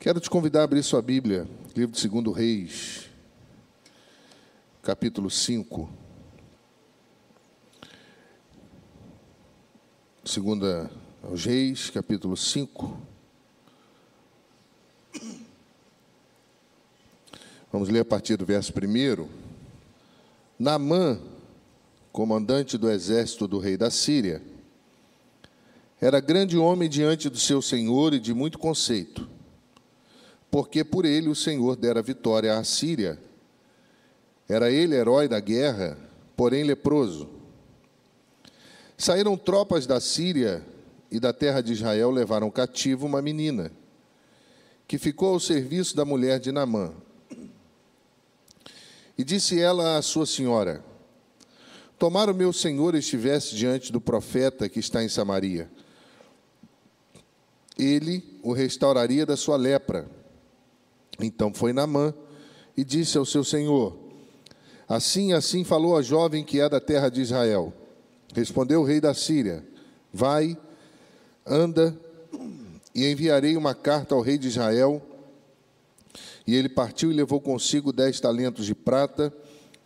Quero te convidar a abrir sua Bíblia, livro de 2 Reis, capítulo 5. Segunda aos Reis, capítulo 5. Vamos ler a partir do verso 1. Naamã, comandante do exército do rei da Síria, era grande homem diante do seu senhor e de muito conceito, porque por ele o Senhor dera vitória à Síria. Era ele herói da guerra, porém leproso. Saíram tropas da Síria e da terra de Israel levaram cativo uma menina, que ficou ao serviço da mulher de Namã. E disse ela à sua senhora: Tomara o meu senhor estivesse diante do profeta que está em Samaria ele o restauraria da sua lepra. Então foi Namã e disse ao seu senhor: Assim, assim falou a jovem que é da terra de Israel. Respondeu o rei da Síria: Vai, anda, e enviarei uma carta ao rei de Israel. E ele partiu e levou consigo dez talentos de prata,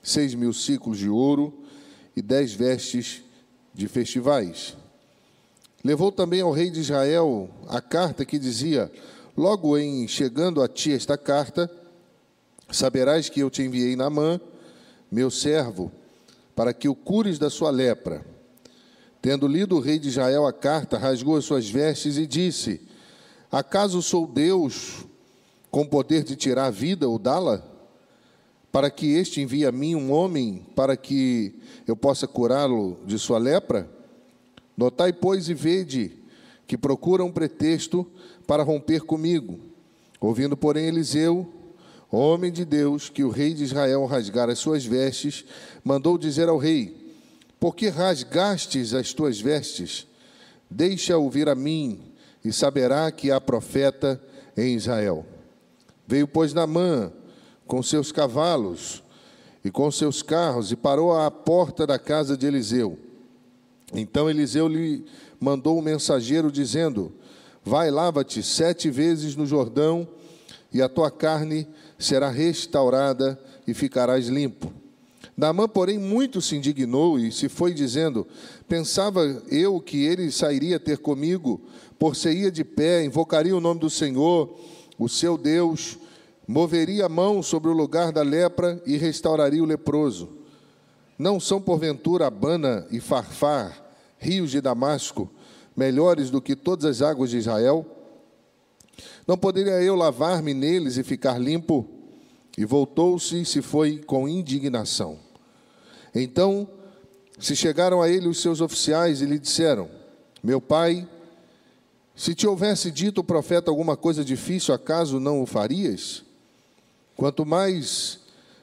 seis mil ciclos de ouro e dez vestes de festivais. Levou também ao rei de Israel a carta que dizia: Logo em chegando a ti esta carta, saberás que eu te enviei Naamã, meu servo, para que o cures da sua lepra. Tendo lido o rei de Israel a carta, rasgou as suas vestes e disse: Acaso sou Deus com poder de tirar a vida ou dá-la? Para que este envie a mim um homem para que eu possa curá-lo de sua lepra? Notai, pois, e vede que procuram um pretexto para romper comigo. Ouvindo, porém, Eliseu, homem de Deus, que o rei de Israel rasgara as suas vestes, mandou dizer ao rei: Por que rasgastes as tuas vestes? Deixa ouvir a mim, e saberá que há profeta em Israel. Veio, pois, Naamã com seus cavalos e com seus carros e parou à porta da casa de Eliseu. Então Eliseu lhe mandou um mensageiro dizendo: Vai, lava-te sete vezes no Jordão, e a tua carne será restaurada e ficarás limpo. Naamã, porém, muito se indignou e se foi dizendo: Pensava eu que ele sairia ter comigo, por se ia de pé, invocaria o nome do Senhor, o seu Deus, moveria a mão sobre o lugar da lepra e restauraria o leproso. Não são porventura Abana e Farfar, rios de Damasco, melhores do que todas as águas de Israel? Não poderia eu lavar-me neles e ficar limpo? E voltou-se e se foi com indignação. Então se chegaram a ele os seus oficiais e lhe disseram: Meu pai, se te houvesse dito o profeta alguma coisa difícil, acaso não o farias? Quanto mais,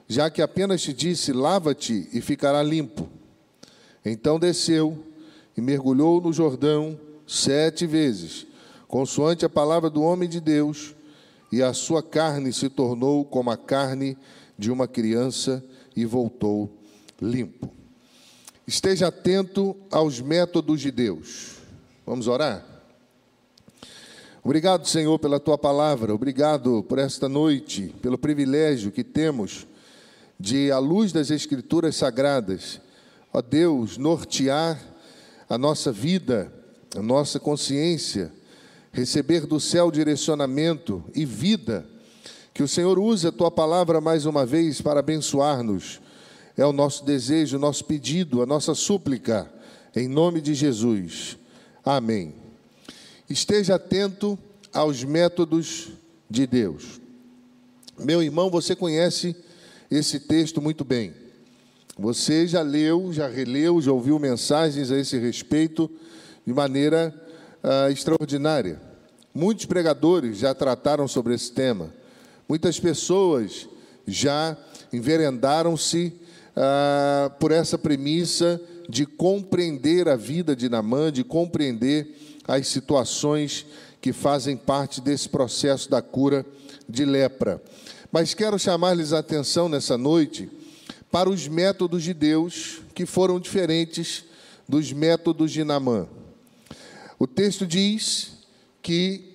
já que apenas te disse: Lava-te e ficará limpo. Então desceu e mergulhou no Jordão sete vezes, consoante a palavra do homem de Deus, e a sua carne se tornou como a carne de uma criança e voltou limpo. Esteja atento aos métodos de Deus. Vamos orar? Obrigado, Senhor, pela tua palavra. Obrigado por esta noite, pelo privilégio que temos de, à luz das Escrituras sagradas, ó Deus, nortear a nossa vida, a nossa consciência, receber do céu direcionamento e vida. Que o Senhor use a tua palavra mais uma vez para abençoar-nos. É o nosso desejo, o nosso pedido, a nossa súplica, em nome de Jesus. Amém. Esteja atento aos métodos de Deus. Meu irmão, você conhece esse texto muito bem. Você já leu, já releu, já ouviu mensagens a esse respeito de maneira uh, extraordinária. Muitos pregadores já trataram sobre esse tema. Muitas pessoas já enverendaram-se uh, por essa premissa de compreender a vida de Namã, de compreender as situações que fazem parte desse processo da cura de lepra. Mas quero chamar-lhes a atenção nessa noite para os métodos de Deus que foram diferentes dos métodos de Namã. O texto diz que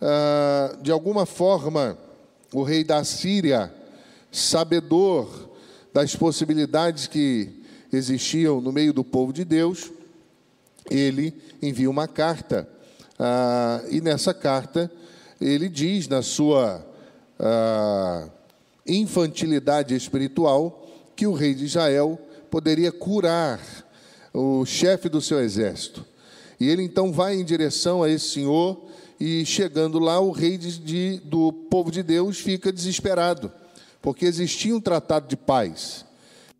ah, de alguma forma, o rei da Síria, sabedor das possibilidades que existiam no meio do povo de Deus, ele envia uma carta. Ah, e nessa carta, ele diz, na sua ah, infantilidade espiritual, que o rei de Israel poderia curar o chefe do seu exército. E ele então vai em direção a esse senhor, e chegando lá, o rei de, de, do povo de Deus fica desesperado, porque existia um tratado de paz.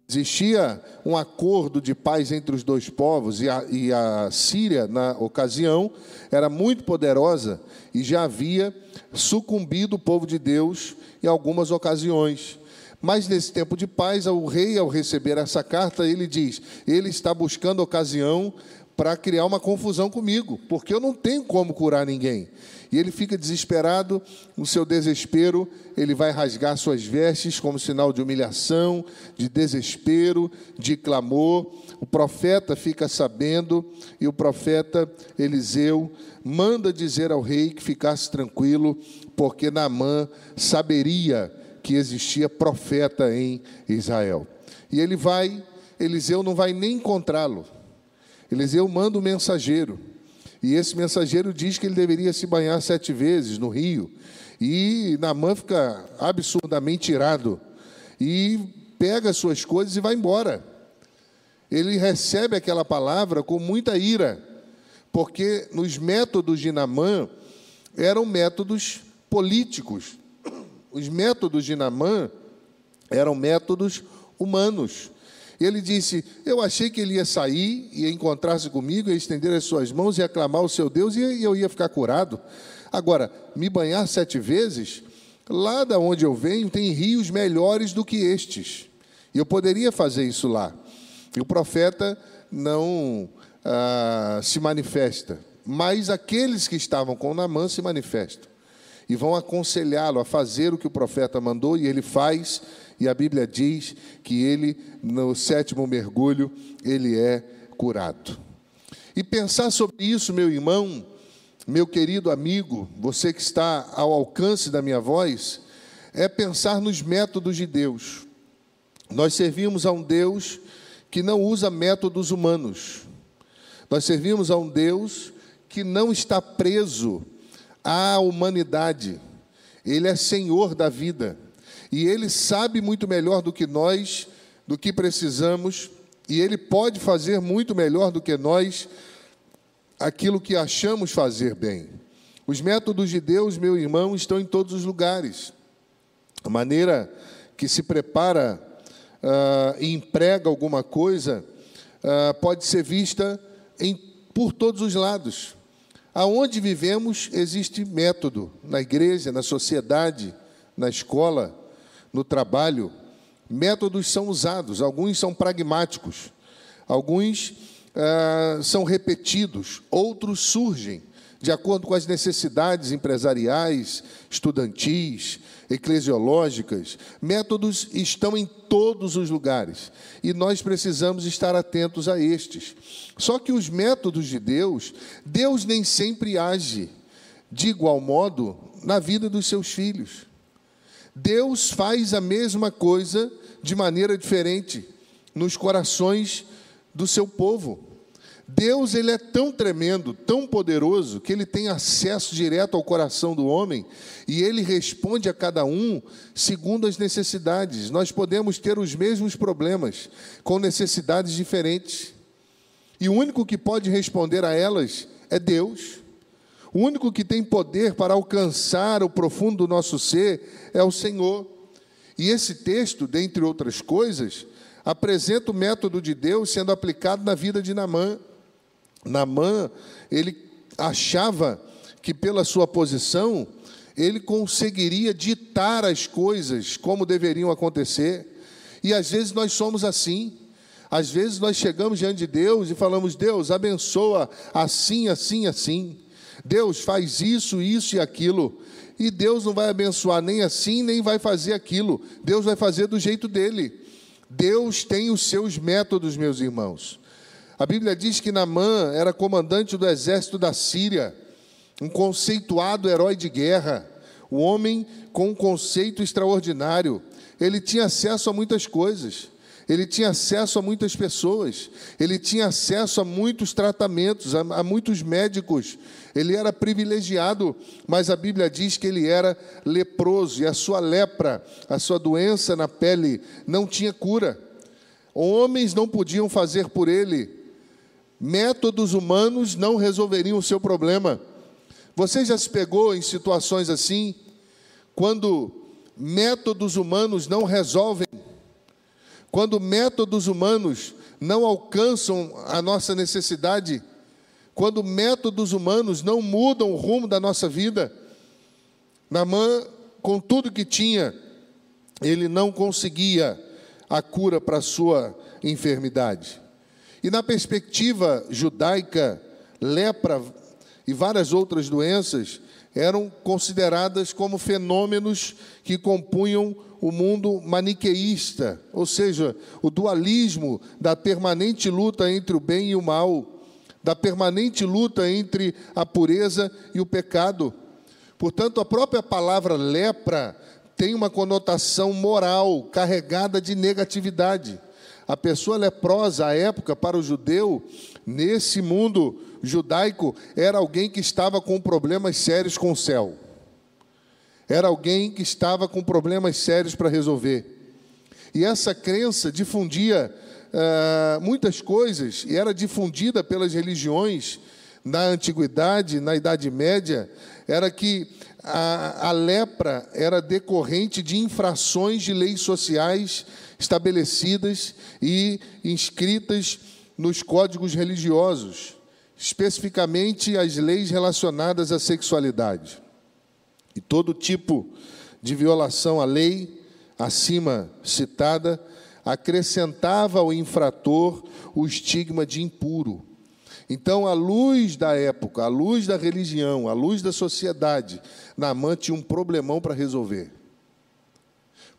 Existia um acordo de paz entre os dois povos, e a, e a, Síria, na ocasião, era muito poderosa e já havia sucumbido o povo de Deus em algumas ocasiões. Mas nesse tempo de paz, o rei, ao receber essa carta, ele diz: ele está buscando ocasião para criar uma confusão comigo, porque eu não tenho como curar ninguém. E ele fica desesperado, no seu desespero, ele vai rasgar suas vestes como sinal de humilhação, de desespero, de clamor. O profeta fica sabendo e o profeta Eliseu manda dizer ao rei que ficasse tranquilo, porque Naamã saberia que existia profeta em Israel. E ele vai, Eliseu não vai nem encontrá-lo. Eliseu manda um mensageiro. E esse mensageiro diz que ele deveria se banhar sete vezes no rio. E Namã fica absurdamente irado. E pega as suas coisas e vai embora. Ele recebe aquela palavra com muita ira, porque nos métodos de Namã eram métodos políticos. Os métodos de Namã eram métodos humanos. Ele disse: Eu achei que ele ia sair, ia encontrar-se comigo, ia estender as suas mãos e aclamar o seu Deus e eu ia ficar curado. Agora, me banhar sete vezes, lá da onde eu venho tem rios melhores do que estes. E eu poderia fazer isso lá. E o profeta não ah, se manifesta, mas aqueles que estavam com Namã se manifestam e vão aconselhá-lo a fazer o que o profeta mandou, e ele faz, e a Bíblia diz que ele, no sétimo mergulho, ele é curado. E pensar sobre isso, meu irmão, meu querido amigo, você que está ao alcance da minha voz, é pensar nos métodos de Deus. Nós servimos a um Deus que não usa métodos humanos. Nós servimos a um Deus que não está preso à humanidade. Ele é senhor da vida. E ele sabe muito melhor do que nós, do que precisamos, e ele pode fazer muito melhor do que nós aquilo que achamos fazer bem. Os métodos de Deus, meu irmão, estão em todos os lugares. A maneira que se prepara uh, e emprega alguma coisa uh, pode ser vista em, por todos os lados. Aonde vivemos existe método, na igreja, na sociedade, na escola, no trabalho. Métodos são usados, alguns são pragmáticos, alguns ah, são repetidos, outros surgem de acordo com as necessidades empresariais, estudantis, eclesiológicas. Métodos estão em todos os lugares e nós precisamos estar atentos a estes. Só que os métodos de Deus, Deus nem sempre age de igual modo na vida dos seus filhos. Deus faz a mesma coisa de maneira diferente nos corações do seu povo. Deus ele é tão tremendo, tão poderoso, que ele tem acesso direto ao coração do homem e ele responde a cada um segundo as necessidades. Nós podemos ter os mesmos problemas, com necessidades diferentes. E o único que pode responder a elas é Deus. O único que tem poder para alcançar o profundo do nosso ser é o Senhor. E esse texto, dentre outras coisas, apresenta o método de Deus sendo aplicado na vida de Namã. Namã, ele achava que pela sua posição, ele conseguiria ditar as coisas como deveriam acontecer. E às vezes nós somos assim. Às vezes nós chegamos diante de Deus e falamos: Deus, abençoa assim, assim, assim. Deus faz isso, isso e aquilo. E Deus não vai abençoar nem assim, nem vai fazer aquilo. Deus vai fazer do jeito dele. Deus tem os seus métodos, meus irmãos. A Bíblia diz que Naamã era comandante do exército da Síria. um conceituado herói de guerra, um homem com um conceito extraordinário. Ele tinha acesso a muitas coisas. Ele tinha acesso a muitas pessoas, ele tinha acesso a muitos tratamentos, a, a, muitos médicos. Ele era privilegiado, mas a Bíblia diz que ele era leproso e a sua lepra, a sua doença na pele, não tinha cura. Homens não podiam fazer por ele, métodos humanos não resolveriam o seu problema. Você já se pegou em situações assim, quando métodos humanos não resolvem? Quando métodos humanos não alcançam a nossa necessidade, quando métodos humanos não mudam o rumo da nossa vida, Namã, com tudo que tinha, ele não conseguia a cura para a sua enfermidade. E na perspectiva judaica, lepra e várias outras doenças eram consideradas como fenômenos que compunham o mundo maniqueísta, ou seja, o dualismo da permanente luta entre o bem e o mal, da permanente luta entre a pureza e o pecado. Portanto, a própria palavra lepra tem uma conotação moral carregada de negatividade. A pessoa leprosa, à época, para o judeu, nesse mundo judaico, era alguém que estava com problemas sérios com o céu. Era alguém que estava com problemas sérios para resolver. E essa crença difundia uh, muitas coisas, e era difundida pelas religiões na antiguidade, na Idade Média, era que a, a lepra era decorrente de infrações de leis sociais estabelecidas e inscritas nos códigos religiosos, especificamente as leis relacionadas à sexualidade. E todo tipo de violação à lei acima citada acrescentava ao infrator o estigma de impuro. Então, à luz da época, à luz da religião, à luz da sociedade, Naamã tinha um problemão para resolver.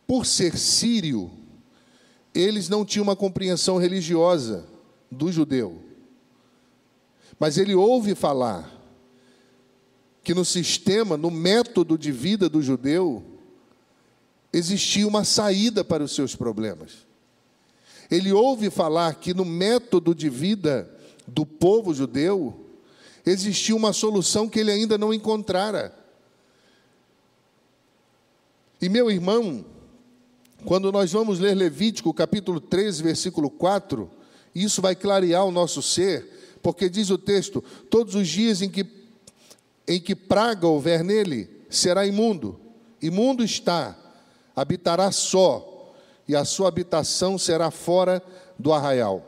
Por ser sírio, eles não tinham uma compreensão religiosa do judeu. Mas ele ouve falar que no sistema, no método de vida do judeu, existia uma saída para os seus problemas. Ele ouve falar que no método de vida do povo judeu existia uma solução que ele ainda não encontrara. E meu irmão, quando nós vamos ler Levítico capítulo 13, versículo 4, isso vai clarear o nosso ser, porque diz o texto: todos os dias em que em que praga houver nele, será imundo. Imundo está, habitará só, e a sua habitação será fora do arraial.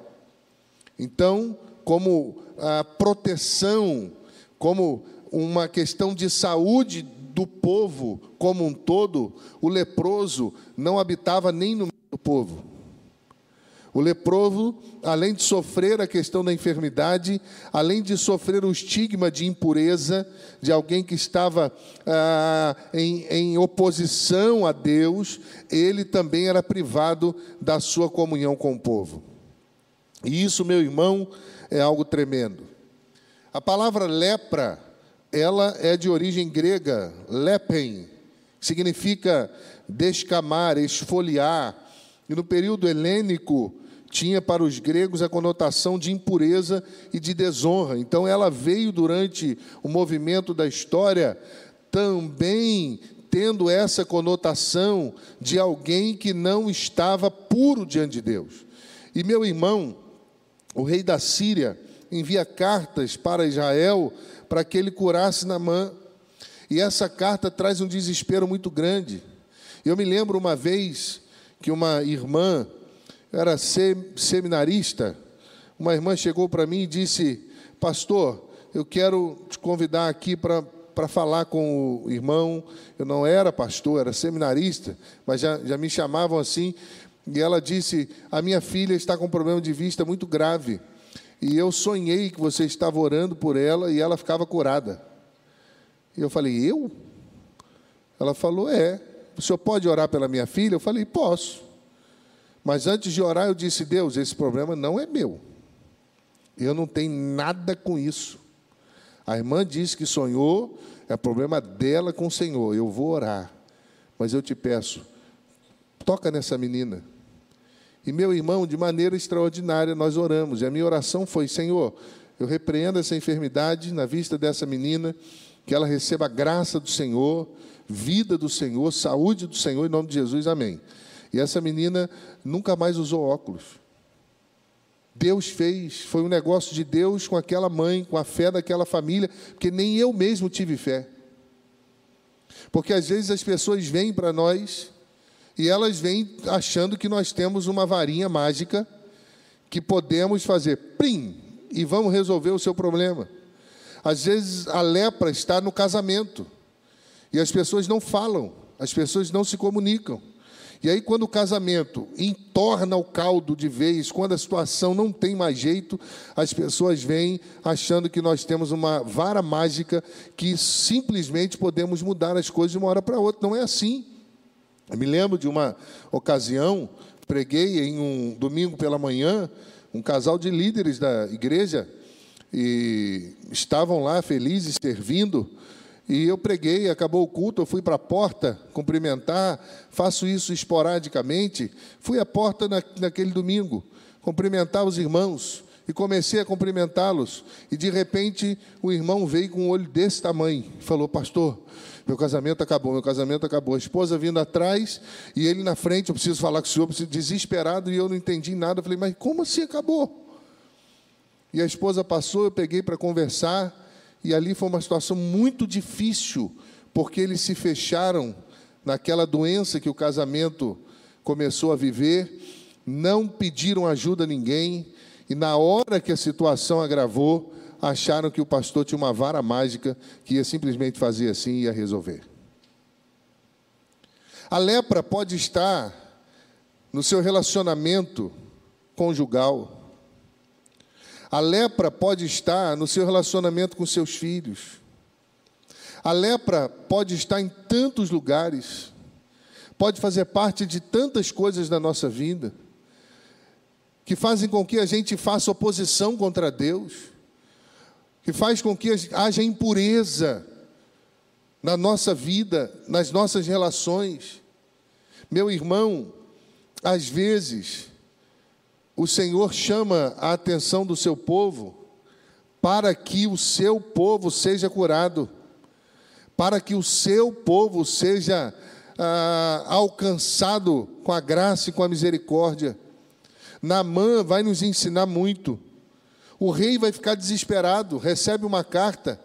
Então, como a proteção, como uma questão de saúde do povo como um todo, o leproso não habitava nem no meio do povo. O leproso, além de sofrer a questão da enfermidade, além de sofrer o estigma de impureza, de alguém que estava ah, em, em oposição a Deus, ele também era privado da sua comunhão com o povo. E isso, meu irmão, é algo tremendo. A palavra lepra, ela é de origem grega, lepen, significa descamar, esfoliar. E no período helênico, tinha para os gregos a conotação de impureza e de desonra. Então ela veio durante o movimento da história também tendo essa conotação de alguém que não estava puro diante de Deus. E meu irmão, o rei da Síria envia cartas para Israel para que ele curasse Namã. E essa carta traz um desespero muito grande. Eu me lembro uma vez que uma irmã era seminarista, uma irmã chegou para mim e disse: Pastor, eu quero te convidar aqui para para falar com o irmão. Eu não era pastor, era seminarista, mas já, já me chamavam assim. E ela disse: A minha filha está com um problema de vista muito grave. E eu sonhei que você estava orando por ela e ela ficava curada. E eu falei: Eu? Ela falou: É. O senhor pode orar pela minha filha? Eu falei: Posso. Mas antes de orar, eu disse: Deus, esse problema não é meu. Eu não tenho nada com isso. A irmã disse que sonhou, é problema dela com o Senhor. Eu vou orar, mas eu te peço, toca nessa menina. E meu irmão, de maneira extraordinária, nós oramos. E a minha oração foi: Senhor, eu repreendo essa enfermidade na vista dessa menina, que ela receba a graça do Senhor, vida do Senhor, saúde do Senhor, em nome de Jesus, amém. E essa menina nunca mais usou óculos. Deus fez, foi um negócio de Deus com aquela mãe, com a fé daquela família, porque nem eu mesmo tive fé. Porque às vezes as pessoas vêm para nós e elas vêm achando que nós temos uma varinha mágica que podemos fazer prim e vamos resolver o seu problema. Às vezes a lepra está no casamento e as pessoas não falam, as pessoas não se comunicam. E aí, quando o casamento entorna o caldo de vez, quando a situação não tem mais jeito, as pessoas vêm achando que nós temos uma vara mágica que simplesmente podemos mudar as coisas de uma hora para outra. Não é assim. Eu me lembro de uma ocasião, preguei em um domingo pela manhã, um casal de líderes da igreja, e estavam lá felizes, servindo. E eu preguei, acabou o culto, eu fui para a porta cumprimentar, faço isso esporadicamente. Fui à porta na, naquele domingo, cumprimentar os irmãos e comecei a cumprimentá-los. E de repente o irmão veio com um olho desse tamanho, falou: Pastor, meu casamento acabou, meu casamento acabou. A esposa vindo atrás e ele na frente, eu preciso falar com o senhor, preciso, desesperado, e eu não entendi nada. Eu falei: Mas como assim acabou? E a esposa passou, eu peguei para conversar. E ali foi uma situação muito difícil, porque eles se fecharam naquela doença que o casamento começou a viver, não pediram ajuda a ninguém, e na hora que a situação agravou, acharam que o pastor tinha uma vara mágica que ia simplesmente fazer assim e ia resolver. A lepra pode estar no seu relacionamento conjugal. A lepra pode estar no seu relacionamento com seus filhos. A lepra pode estar em tantos lugares, pode fazer parte de tantas coisas da nossa vida, que fazem com que a gente faça oposição contra Deus, que faz com que haja impureza na nossa vida, nas nossas relações. Meu irmão, às vezes, o Senhor chama a atenção do seu povo para que o seu povo seja curado, para que o seu povo seja ah, alcançado com a graça e com a misericórdia. Namã vai nos ensinar muito. O rei vai ficar desesperado, recebe uma carta.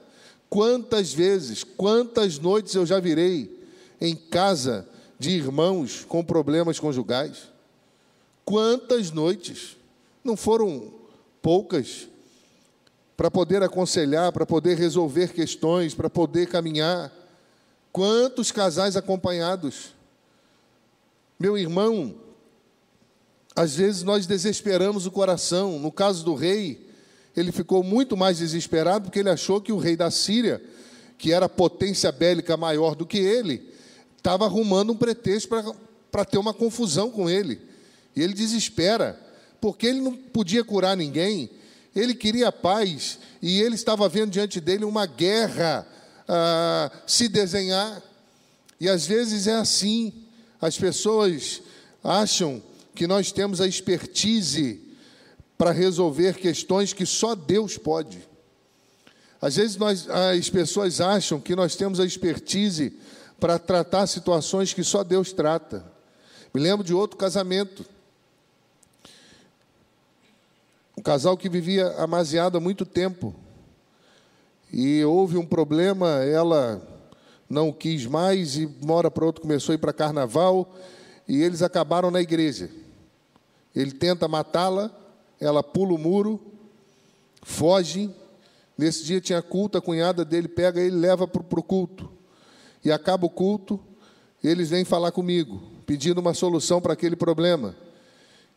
Quantas vezes, quantas noites eu já virei em casa de irmãos com problemas conjugais? Quantas noites? Não foram poucas para poder aconselhar, para poder resolver questões, para poder caminhar. Quantos casais acompanhados? Meu irmão, às vezes nós desesperamos o coração. No caso do rei, ele ficou muito mais desesperado porque ele achou que o rei da Síria, que era potência bélica maior do que ele, estava arrumando um pretexto para ter uma confusão com ele. E ele desespera, porque ele não podia curar ninguém, ele queria paz, e ele estava vendo diante dele uma guerra ah, se desenhar. E às vezes é assim, as pessoas acham que nós temos a expertise para resolver questões que só Deus pode. Às vezes nós, as pessoas acham que nós temos a expertise para tratar situações que só Deus trata. Me lembro de outro casamento. Um casal que vivia amaziado há muito tempo. E houve um problema, ela não quis mais e mora para outro começou a ir para carnaval e eles acabaram na igreja. Ele tenta matá-la, ela pula o muro, foge. Nesse dia tinha culto, a cunhada dele pega ele e leva para o culto. E acaba o culto, eles vêm falar comigo, pedindo uma solução para aquele problema.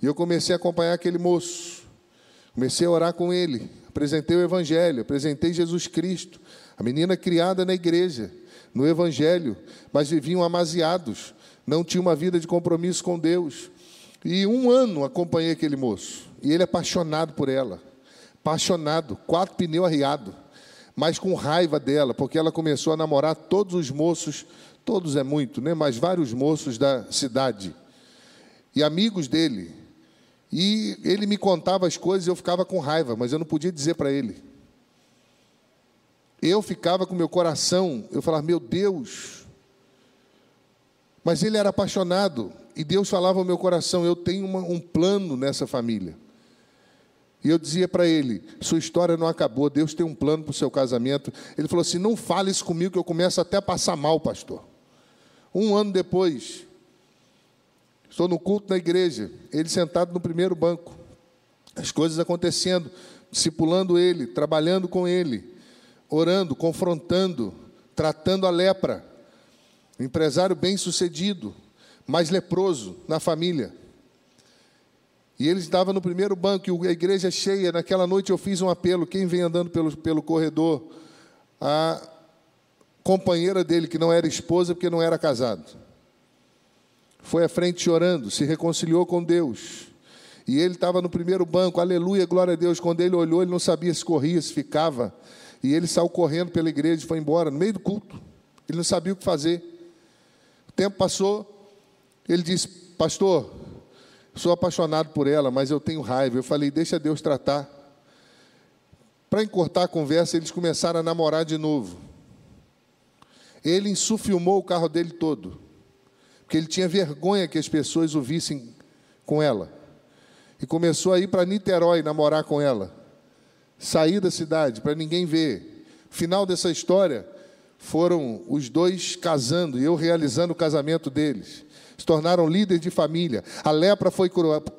E eu comecei a acompanhar aquele moço. Comecei a orar com ele, apresentei o Evangelho, apresentei Jesus Cristo. A menina criada na igreja, no Evangelho, mas viviam amaziados, não tinha uma vida de compromisso com Deus. E um ano acompanhei aquele moço, e ele apaixonado por ela, apaixonado, quatro pneus arriados, mas com raiva dela, porque ela começou a namorar todos os moços, todos é muito, né? Mas vários moços da cidade e amigos dele. E ele me contava as coisas e eu ficava com raiva, mas eu não podia dizer para ele. Eu ficava com meu coração, eu falava, meu Deus. Mas ele era apaixonado e Deus falava ao meu coração: eu tenho uma, um plano nessa família. E eu dizia para ele: sua história não acabou, Deus tem um plano para o seu casamento. Ele falou assim: não fale isso comigo, que eu começo até a passar mal, pastor. Um ano depois, estou no culto na igreja, ele sentado no primeiro banco, as coisas acontecendo, discipulando ele, trabalhando com ele, orando, confrontando, tratando a lepra. Empresário bem sucedido, mas leproso na família. E ele estava no primeiro banco, e a igreja é cheia. Naquela noite eu fiz um apelo. Quem vem andando pelo, pelo corredor? A companheira dele, que não era esposa porque não era casado. Foi à frente chorando, se reconciliou com Deus. E ele estava no primeiro banco, aleluia, glória a Deus. Quando ele olhou, ele não sabia se corria, se ficava. E ele saiu correndo pela igreja e foi embora, no meio do culto. Ele não sabia o que fazer. O tempo passou, ele disse: Pastor, Sou apaixonado por ela, mas eu tenho raiva. Eu falei, deixa Deus tratar. Para encurtar a conversa, eles começaram a namorar de novo. Ele insufilmou o carro dele todo, porque ele tinha vergonha que as pessoas o vissem com ela. E começou a ir para Niterói namorar com ela. Sair da cidade para ninguém ver. Final dessa história foram os dois casando e eu realizando o casamento deles se tornaram líderes de família. A lepra foi,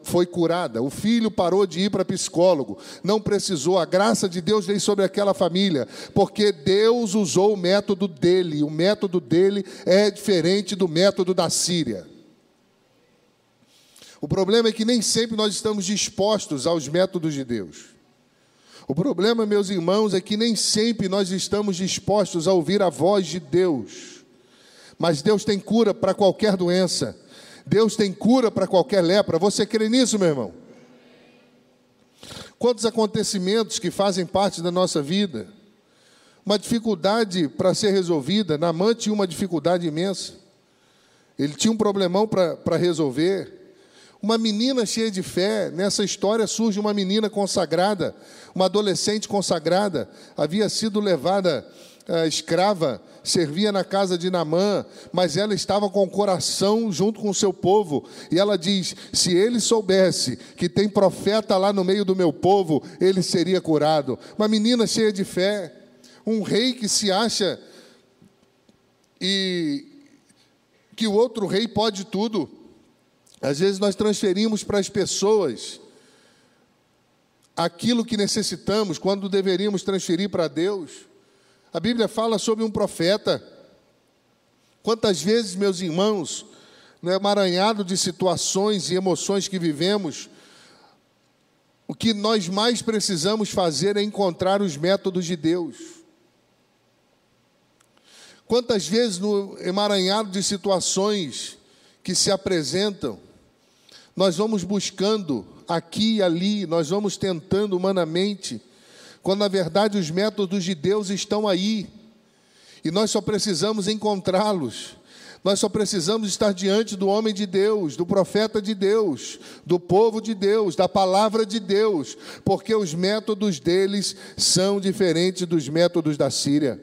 foi curada. O filho parou de ir para psicólogo. Não precisou. A graça de Deus veio sobre aquela família, porque Deus usou o método dele. O método dele é diferente do método da Síria. O problema é que nem sempre nós estamos dispostos aos métodos de Deus. O problema, meus irmãos, é que nem sempre nós estamos dispostos a ouvir a voz de Deus. Mas Deus tem cura para qualquer doença. Deus tem cura para qualquer lepra. Você crê nisso, meu irmão? Quantos acontecimentos que fazem parte da nossa vida? Uma dificuldade para ser resolvida. Namã tinha uma dificuldade imensa. Ele tinha um problemão para resolver. Uma menina cheia de fé. Nessa história surge uma menina consagrada, uma adolescente consagrada. Havia sido levada uh, escrava, servia na casa de Namã, mas ela estava com o coração junto com o seu povo. E ela diz: se ele soubesse que tem profeta lá no meio do meu povo, ele seria curado. Uma menina cheia de fé, um rei que se acha e que o outro rei pode tudo. Às vezes nós transferimos para as pessoas aquilo que necessitamos quando deveríamos transferir para Deus. A Bíblia fala sobre um profeta. Quantas vezes, meus irmãos, no emaranhado de situações e emoções que vivemos, o que nós mais precisamos fazer é encontrar os métodos de Deus. Quantas vezes no emaranhado de situações que se apresentam, nós vamos buscando aqui e ali, nós vamos tentando humanamente quando na verdade os métodos de Deus estão aí, e nós só precisamos encontrá-los. Nós só precisamos estar diante do homem de Deus, do profeta de Deus, do povo de Deus, da palavra de Deus, porque os métodos deles são diferentes dos métodos da Síria.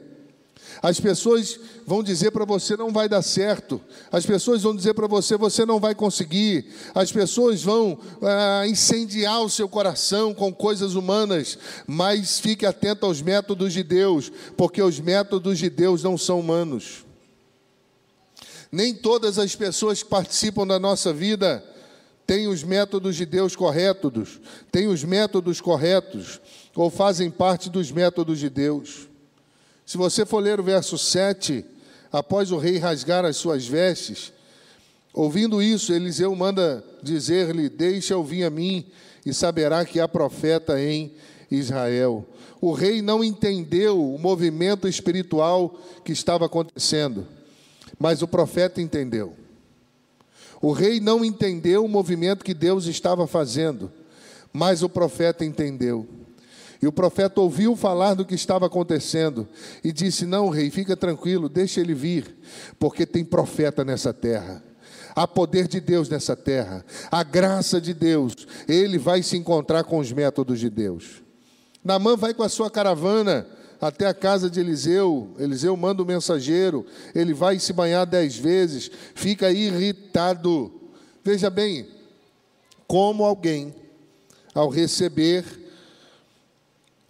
As pessoas vão dizer para você não vai dar certo. As pessoas vão dizer para você você não vai conseguir. As pessoas vão ah, incendiar o seu coração com coisas humanas. Mas fique atento aos métodos de Deus, porque os métodos de Deus não são humanos. Nem todas as pessoas que participam da nossa vida têm os métodos de Deus corretos, têm os métodos corretos ou fazem parte dos métodos de Deus. Se você for ler o verso 7, após o rei rasgar as suas vestes, ouvindo isso, Eliseu manda dizer-lhe: Deixa-o vir a mim, e saberá que há profeta em Israel. O rei não entendeu o movimento espiritual que estava acontecendo, mas o profeta entendeu. O rei não entendeu o movimento que Deus estava fazendo, mas o profeta entendeu. E o profeta ouviu falar do que estava acontecendo e disse: Não, rei, fica tranquilo, deixa ele vir, porque tem profeta nessa terra. Há poder de Deus nessa terra, a graça de Deus, ele vai se encontrar com os métodos de Deus. Namã vai com a sua caravana até a casa de Eliseu. Eliseu manda o mensageiro, ele vai se banhar dez vezes, fica irritado. Veja bem, como alguém, ao receber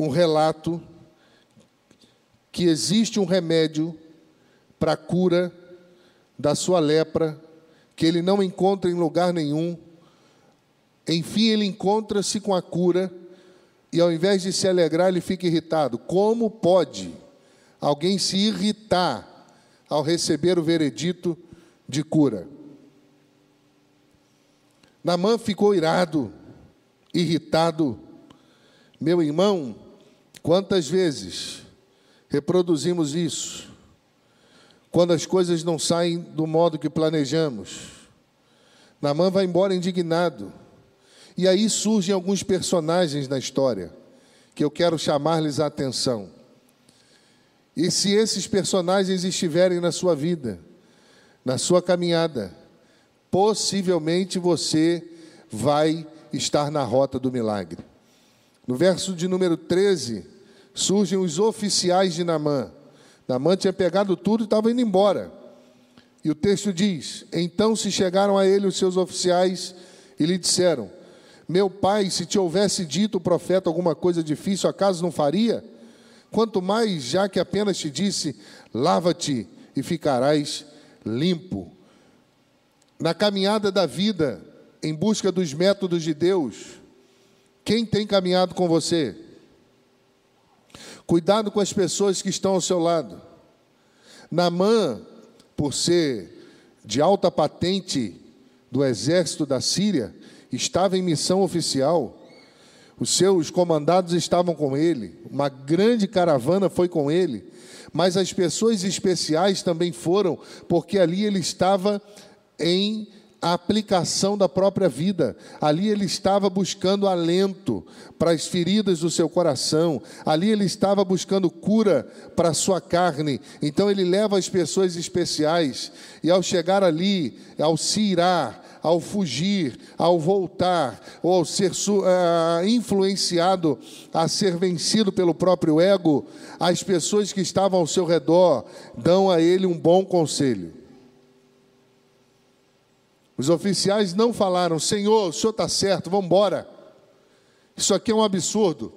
um relato que existe um remédio para a cura da sua lepra, que ele não encontra em lugar nenhum. Enfim, ele encontra-se com a cura e ao invés de se alegrar, ele fica irritado. Como pode alguém se irritar ao receber o veredito de cura? Namã ficou irado, irritado. Meu irmão, quantas vezes reproduzimos isso? Quando as coisas não saem do modo que planejamos. Namã vai embora indignado. E aí surgem alguns personagens na história que eu quero chamar-lhes a atenção. E se esses personagens estiverem na sua vida, na sua caminhada, possivelmente você vai estar na rota do milagre. No verso de número 13, surgem os oficiais de Namã. Namã tinha pegado tudo e estava indo embora. E o texto diz: Então se chegaram a ele os seus oficiais e lhe disseram: Meu pai, se te houvesse dito o profeta alguma coisa difícil, acaso não faria? Quanto mais, já que apenas te disse: Lava-te e ficarás limpo. Na caminhada da vida, em busca dos métodos de Deus, quem tem caminhado com você? Cuidado com as pessoas que estão ao seu lado. Namã, por ser de alta patente do exército da Síria, estava em missão oficial. Os seus comandados estavam com ele, uma grande caravana foi com ele, mas as pessoas especiais também foram, porque ali ele estava em aplicação da própria vida. Ali ele estava buscando alento para as feridas do seu coração. Ali ele estava buscando cura para a sua carne. Então ele leva as pessoas especiais e ao chegar ali, ao se irar, ao fugir, ao voltar, ou ao ser uh, influenciado a ser vencido pelo próprio ego, as pessoas que estavam ao seu redor dão a ele um bom conselho. Os oficiais não falaram, Senhor, o senhor está certo, vamos embora. Isso aqui é um absurdo.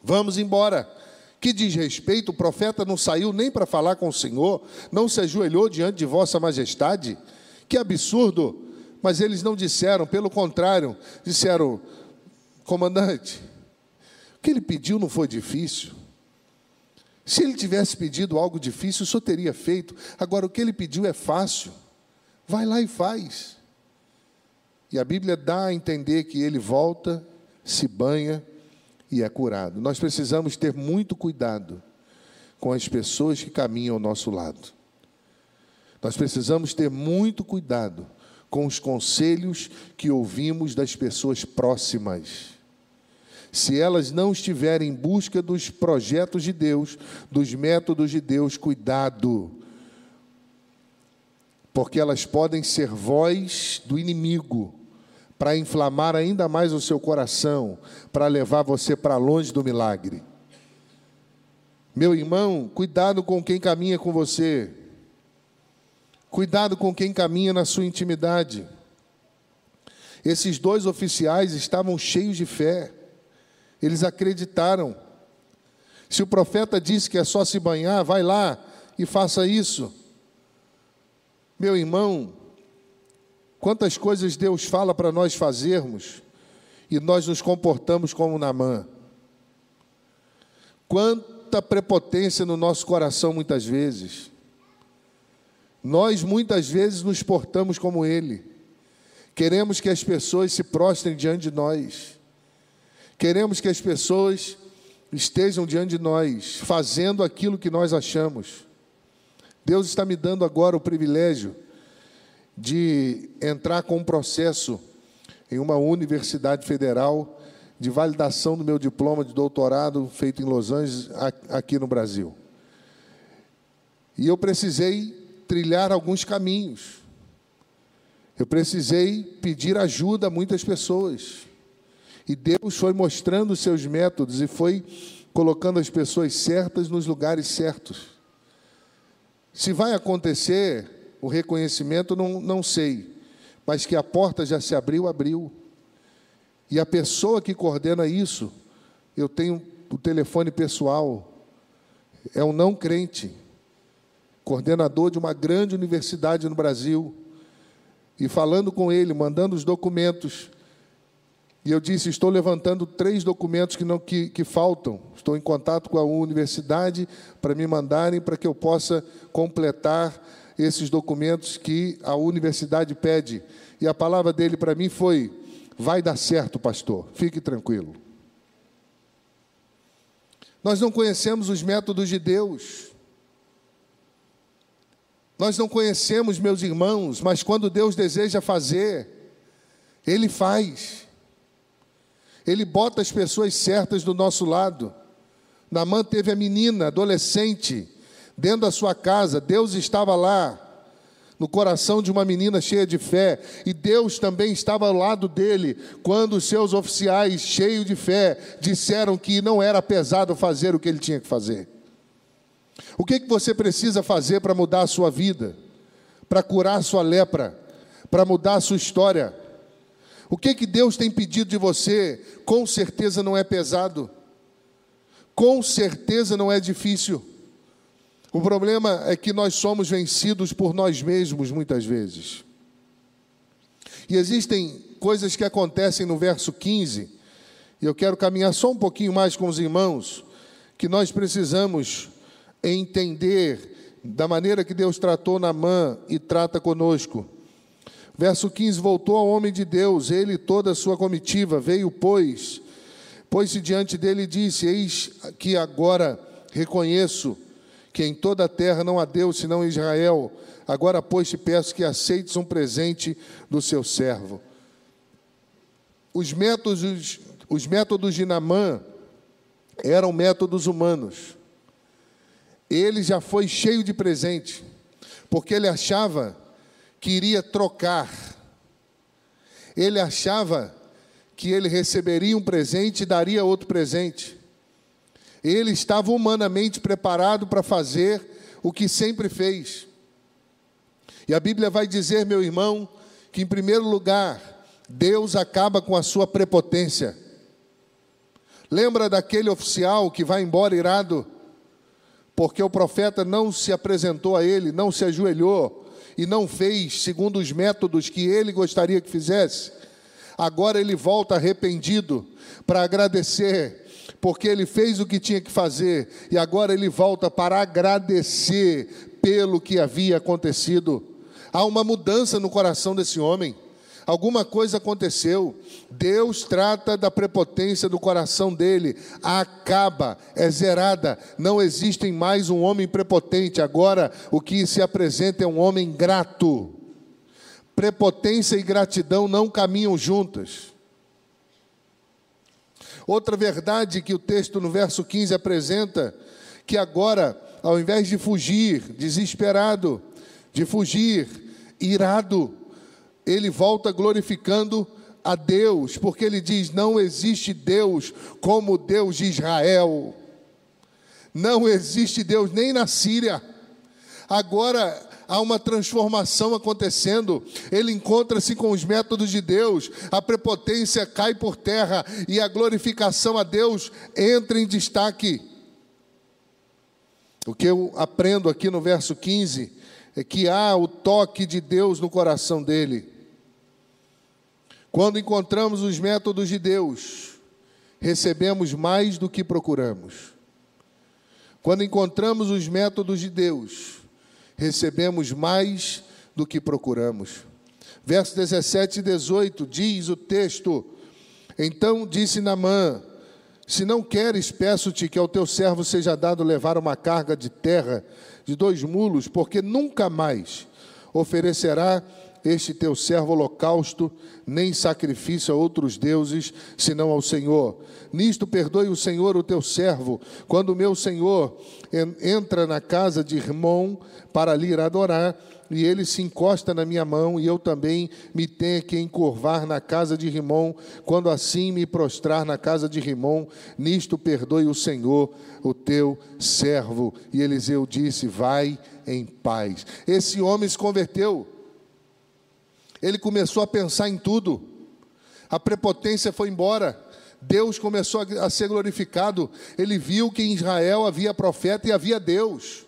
Vamos embora. Que diz respeito, o profeta não saiu nem para falar com o Senhor, não se ajoelhou diante de Vossa Majestade. Que absurdo. Mas eles não disseram, pelo contrário, disseram, comandante, o que ele pediu não foi difícil. Se ele tivesse pedido algo difícil, o senhor teria feito. Agora, o que ele pediu é fácil. Vai lá e faz. E a Bíblia dá a entender que ele volta, se banha e é curado. Nós precisamos ter muito cuidado com as pessoas que caminham ao nosso lado. Nós precisamos ter muito cuidado com os conselhos que ouvimos das pessoas próximas. Se elas não estiverem em busca dos projetos de Deus, dos métodos de Deus, cuidado porque elas podem ser voz do inimigo para inflamar ainda mais o seu coração, para levar você para longe do milagre. Meu irmão, cuidado com quem caminha com você. Cuidado com quem caminha na sua intimidade. Esses dois oficiais estavam cheios de fé. Eles acreditaram. Se o profeta disse que é só se banhar, vai lá e faça isso. Meu irmão, quantas coisas Deus fala para nós fazermos e nós nos comportamos como Namã. Quanta prepotência no nosso coração muitas vezes. Nós muitas vezes nos portamos como ele. Queremos que as pessoas se prostrem diante de nós. Queremos que as pessoas estejam diante de nós, fazendo aquilo que nós achamos. Deus está me dando agora o privilégio de entrar com um processo em uma universidade federal de validação do meu diploma de doutorado feito em Los Angeles, aqui no Brasil. E eu precisei trilhar alguns caminhos. Eu precisei pedir ajuda a muitas pessoas. E Deus foi mostrando os seus métodos e foi colocando as pessoas certas nos lugares certos. Se vai acontecer o reconhecimento, não, não sei, mas que a porta já se abriu, abriu. E a pessoa que coordena isso, eu tenho o telefone pessoal, é um não crente, coordenador de uma grande universidade no Brasil, e falando com ele, mandando os documentos. E eu disse: estou levantando três documentos que, não, que, que faltam. Estou em contato com a universidade para me mandarem para que eu possa completar esses documentos que a universidade pede. E a palavra dele para mim foi: Vai dar certo, pastor, fique tranquilo. Nós não conhecemos os métodos de Deus. Nós não conhecemos, meus irmãos, mas quando Deus deseja fazer, Ele faz. Ele bota as pessoas certas do nosso lado. Namã teve a menina, adolescente, dentro da sua casa, Deus estava lá no coração de uma menina cheia de fé, e Deus também estava ao lado dele, quando os seus oficiais, cheios de fé, disseram que não era pesado fazer o que ele tinha que fazer. O que, que você precisa fazer para mudar a sua vida, para curar a sua lepra, para mudar a sua história? O que, que Deus tem pedido de você? Com certeza não é pesado, com certeza não é difícil. O problema é que nós somos vencidos por nós mesmos muitas vezes. E existem coisas que acontecem no verso 15, e eu quero caminhar só um pouquinho mais com os irmãos, que nós precisamos entender da maneira que Deus tratou Naamã e trata conosco. Verso 15: Voltou ao homem de Deus, ele e toda a sua comitiva, veio, pois, pôs-se diante dele e disse: Eis que agora reconheço que em toda a terra não há Deus senão Israel. Agora, pois, te peço que aceites um presente do seu servo. Os métodos, os métodos de Namã eram métodos humanos. Ele já foi cheio de presente, porque ele achava que iria trocar. Ele achava que ele receberia um presente e daria outro presente. Ele estava humanamente preparado para fazer o que sempre fez. E a Bíblia vai dizer, meu irmão, que em primeiro lugar, Deus acaba com a sua prepotência. Lembra daquele oficial que vai embora irado, porque o profeta não se apresentou a ele, não se ajoelhou e não fez segundo os métodos que ele gostaria que fizesse? Agora ele volta arrependido para agradecer porque ele fez o que tinha que fazer e agora ele volta para agradecer pelo que havia acontecido. Há uma mudança no coração desse homem. Alguma coisa aconteceu. Deus trata da prepotência do coração dele. Acaba, é zerada. Não existe mais um homem prepotente. Agora o que se apresenta é um homem grato. Prepotência e gratidão não caminham juntas. Outra verdade que o texto no verso 15 apresenta, que agora, ao invés de fugir desesperado, de fugir irado, ele volta glorificando a Deus, porque ele diz: não existe Deus como Deus de Israel, não existe Deus nem na Síria. Agora há uma transformação acontecendo. Ele encontra-se com os métodos de Deus, a prepotência cai por terra e a glorificação a Deus entra em destaque. O que eu aprendo aqui no verso 15 é que há o toque de Deus no coração dele. Quando encontramos os métodos de Deus, recebemos mais do que procuramos. Quando encontramos os métodos de Deus, recebemos mais do que procuramos. Verso 17 e 18 diz o texto: Então disse Namã: Se não queres, peço-te que ao teu servo seja dado levar uma carga de terra de dois mulos, porque nunca mais oferecerá este teu servo holocausto, nem sacrifício a outros deuses, senão ao Senhor. Nisto perdoe o Senhor o teu servo, quando o meu Senhor entra na casa de irmão para ali ir adorar, e ele se encosta na minha mão, e eu também me tenho que encurvar na casa de Rimon, quando assim me prostrar na casa de Rimon, nisto perdoe o Senhor, o teu servo. E Eliseu disse: Vai em paz. Esse homem se converteu, ele começou a pensar em tudo, a prepotência foi embora. Deus começou a ser glorificado. Ele viu que em Israel havia profeta e havia Deus.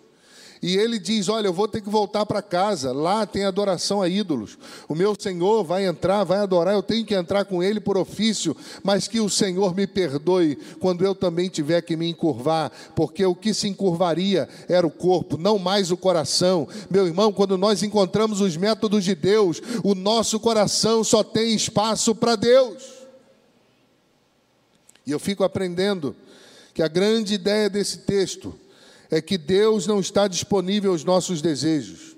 E ele diz: Olha, eu vou ter que voltar para casa. Lá tem adoração a ídolos. O meu Senhor vai entrar, vai adorar. Eu tenho que entrar com ele por ofício. Mas que o Senhor me perdoe quando eu também tiver que me encurvar. Porque o que se encurvaria era o corpo, não mais o coração. Meu irmão, quando nós encontramos os métodos de Deus, o nosso coração só tem espaço para Deus. E eu fico aprendendo que a grande ideia desse texto é que Deus não está disponível aos nossos desejos.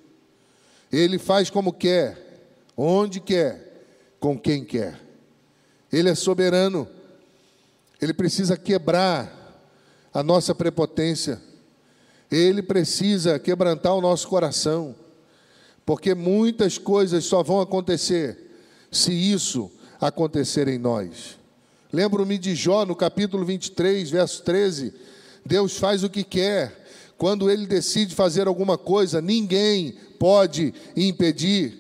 Ele faz como quer, onde quer, com quem quer. Ele é soberano. Ele precisa quebrar a nossa prepotência. Ele precisa quebrantar o nosso coração. Porque muitas coisas só vão acontecer se isso acontecer em nós. Lembro-me de Jó no capítulo 23, verso 13 Deus faz o que quer. Quando ele decide fazer alguma coisa, ninguém pode impedir.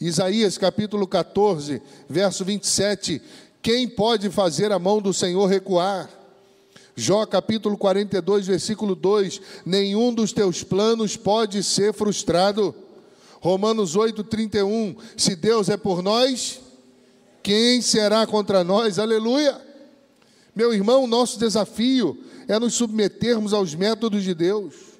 Isaías capítulo 14, verso 27. Quem pode fazer a mão do Senhor recuar? Jó capítulo 42, versículo 2: Nenhum dos teus planos pode ser frustrado. Romanos 8, 31. Se Deus é por nós, quem será contra nós? Aleluia. Meu irmão, nosso desafio é nos submetermos aos métodos de Deus.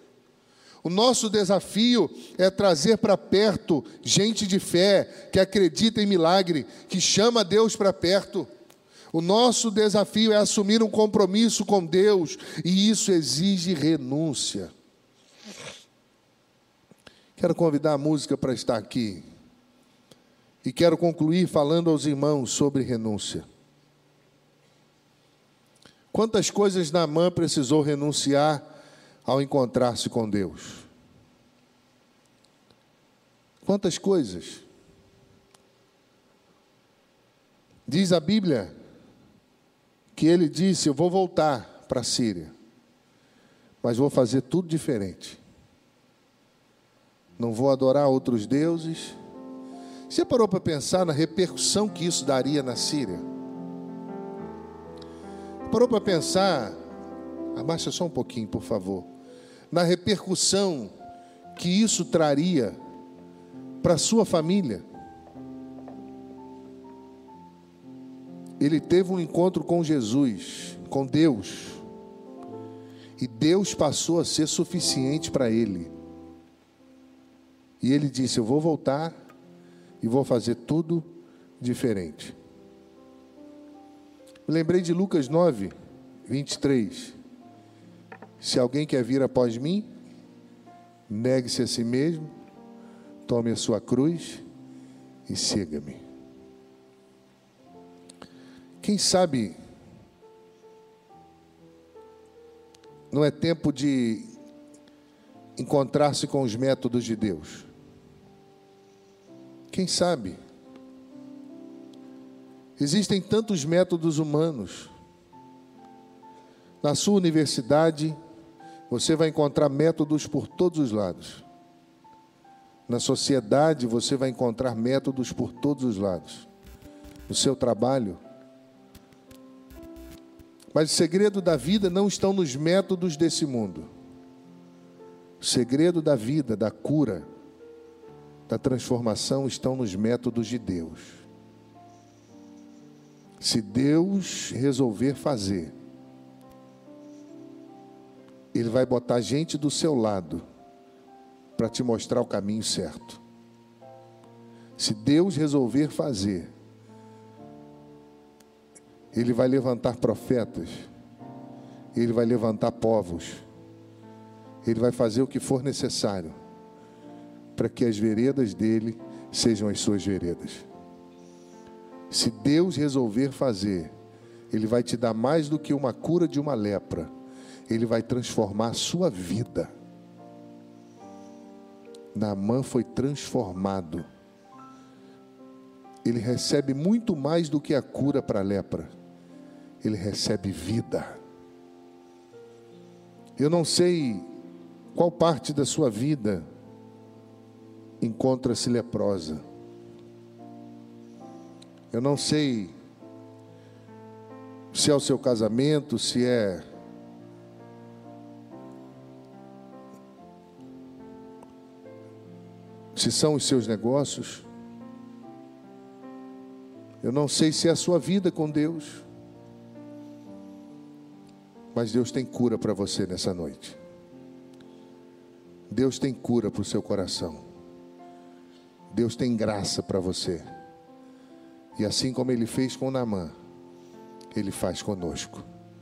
O nosso desafio é trazer para perto gente de fé, que acredita em milagre, que chama Deus para perto. O nosso desafio é assumir um compromisso com Deus, e isso exige renúncia. Quero convidar a música para estar aqui. E quero concluir falando aos irmãos sobre renúncia. Quantas coisas Naamã precisou renunciar ao encontrar-se com Deus? Quantas coisas? Diz a Bíblia que ele disse: Eu vou voltar para a Síria, mas vou fazer tudo diferente. Não vou adorar outros deuses. Você parou para pensar na repercussão que isso daria na Síria? Parou para pensar, abaixa só um pouquinho, por favor, na repercussão que isso traria para sua família. Ele teve um encontro com Jesus, com Deus, e Deus passou a ser suficiente para ele. E ele disse: Eu vou voltar e vou fazer tudo diferente. Lembrei de Lucas 9, 23. Se alguém quer vir após mim, negue-se a si mesmo, tome a sua cruz e siga-me. Quem sabe não é tempo de encontrar-se com os métodos de Deus. Quem sabe? Existem tantos métodos humanos. Na sua universidade, você vai encontrar métodos por todos os lados. Na sociedade, você vai encontrar métodos por todos os lados. No seu trabalho. Mas o segredo da vida não estão nos métodos desse mundo. O segredo da vida, da cura, da transformação estão nos métodos de Deus. Se Deus resolver fazer, Ele vai botar gente do seu lado para te mostrar o caminho certo. Se Deus resolver fazer, Ele vai levantar profetas, Ele vai levantar povos, Ele vai fazer o que for necessário para que as veredas dele sejam as suas veredas. Se Deus resolver fazer, Ele vai te dar mais do que uma cura de uma lepra, Ele vai transformar a sua vida. Naamã foi transformado. Ele recebe muito mais do que a cura para a lepra. Ele recebe vida. Eu não sei qual parte da sua vida encontra-se leprosa. Eu não sei se é o seu casamento, se é se são os seus negócios. Eu não sei se é a sua vida com Deus. Mas Deus tem cura para você nessa noite. Deus tem cura para o seu coração. Deus tem graça para você. E assim como ele fez com Naamã, ele faz conosco.